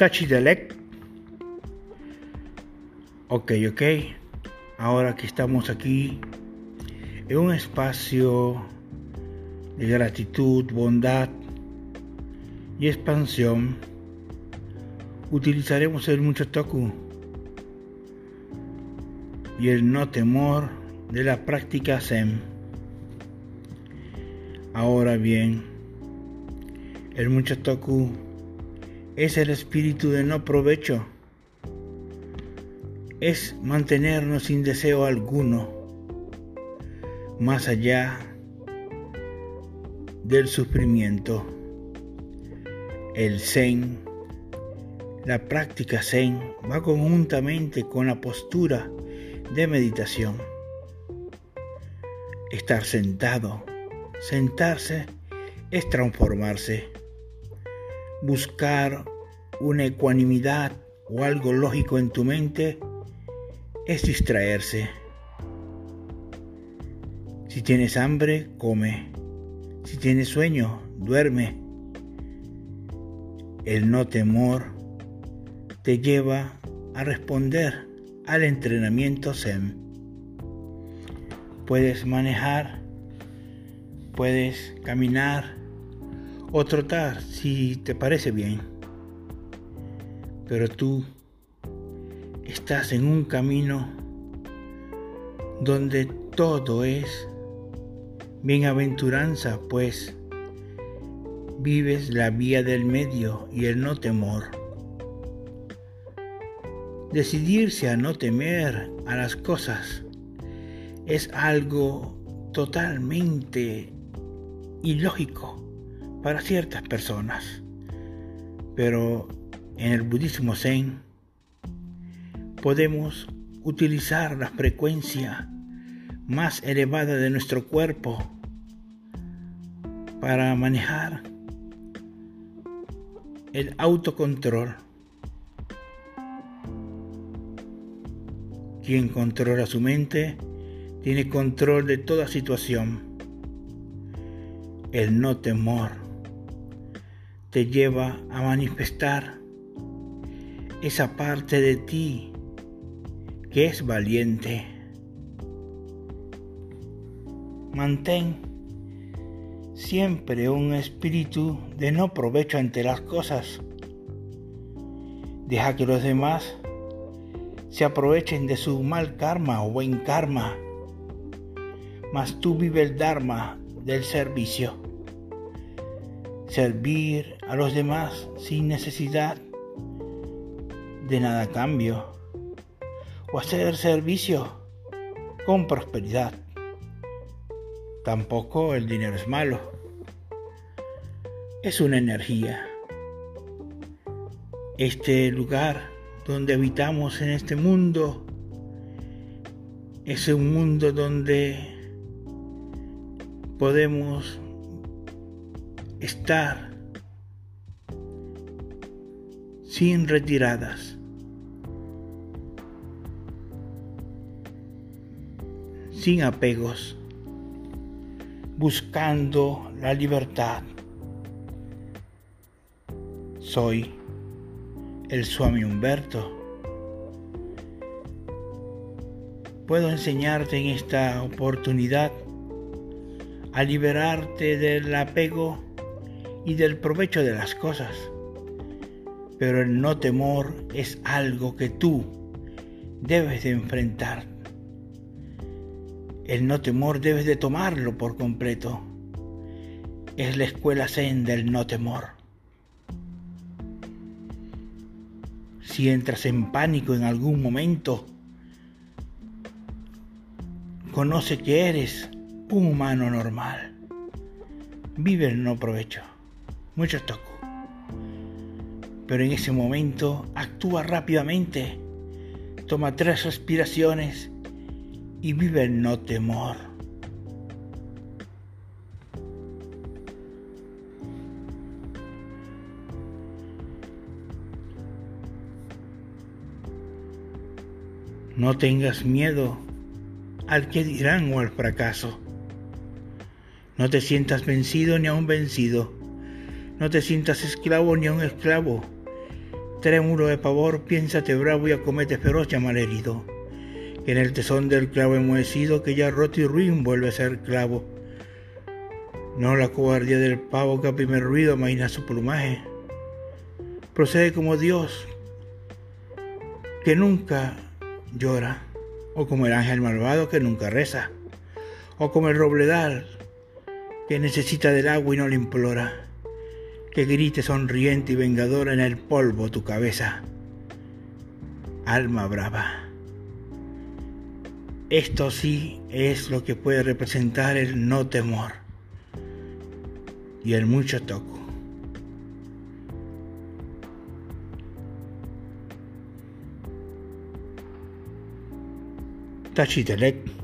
Tachidelec. Ok, ok. Ahora que estamos aquí en un espacio de gratitud, bondad y expansión, utilizaremos el mucho toku y el no temor de la práctica Zen. Ahora bien, el mucho toku es el espíritu de no provecho, es mantenernos sin deseo alguno, más allá del sufrimiento. El Zen, la práctica Zen va conjuntamente con la postura de meditación. Estar sentado, sentarse es transformarse. Buscar una ecuanimidad o algo lógico en tu mente es distraerse. Si tienes hambre, come. Si tienes sueño, duerme. El no temor te lleva a responder al entrenamiento Zen. Puedes manejar, puedes caminar o trotar si te parece bien. Pero tú estás en un camino donde todo es bienaventuranza, pues vives la vía del medio y el no temor. Decidirse a no temer a las cosas es algo totalmente ilógico para ciertas personas. Pero en el budismo zen podemos utilizar la frecuencia más elevada de nuestro cuerpo para manejar el autocontrol Quien controla su mente tiene control de toda situación. El no temor te lleva a manifestar esa parte de ti que es valiente. Mantén siempre un espíritu de no provecho ante las cosas. Deja que los demás se aprovechen de su mal karma o buen karma, mas tú vive el dharma del servicio. Servir a los demás sin necesidad de nada cambio o hacer servicio con prosperidad. Tampoco el dinero es malo. Es una energía. Este lugar donde habitamos en este mundo es un mundo donde podemos estar sin retiradas, sin apegos, buscando la libertad. Soy el Swami Humberto. Puedo enseñarte en esta oportunidad a liberarte del apego y del provecho de las cosas. Pero el no temor es algo que tú debes de enfrentar. El no temor debes de tomarlo por completo. Es la escuela zen del no temor. si entras en pánico en algún momento, conoce que eres un humano normal. Vive el no provecho. Mucho toco. Pero en ese momento actúa rápidamente. Toma tres respiraciones y vive el no temor. No tengas miedo al que dirán o al fracaso. No te sientas vencido ni aún vencido. No te sientas esclavo ni un esclavo. trémulo de pavor, piénsate bravo y acomete feroz mal herido, en el tesón del clavo enmohecido, que ya roto y ruin vuelve a ser clavo. No la cobardía del pavo que a primer ruido amaina su plumaje. Procede como Dios, que nunca llora, o como el ángel malvado que nunca reza, o como el robledal que necesita del agua y no le implora, que grite sonriente y vengadora en el polvo tu cabeza. Alma brava. Esto sí es lo que puede representar el no temor y el mucho toco. Tachitelec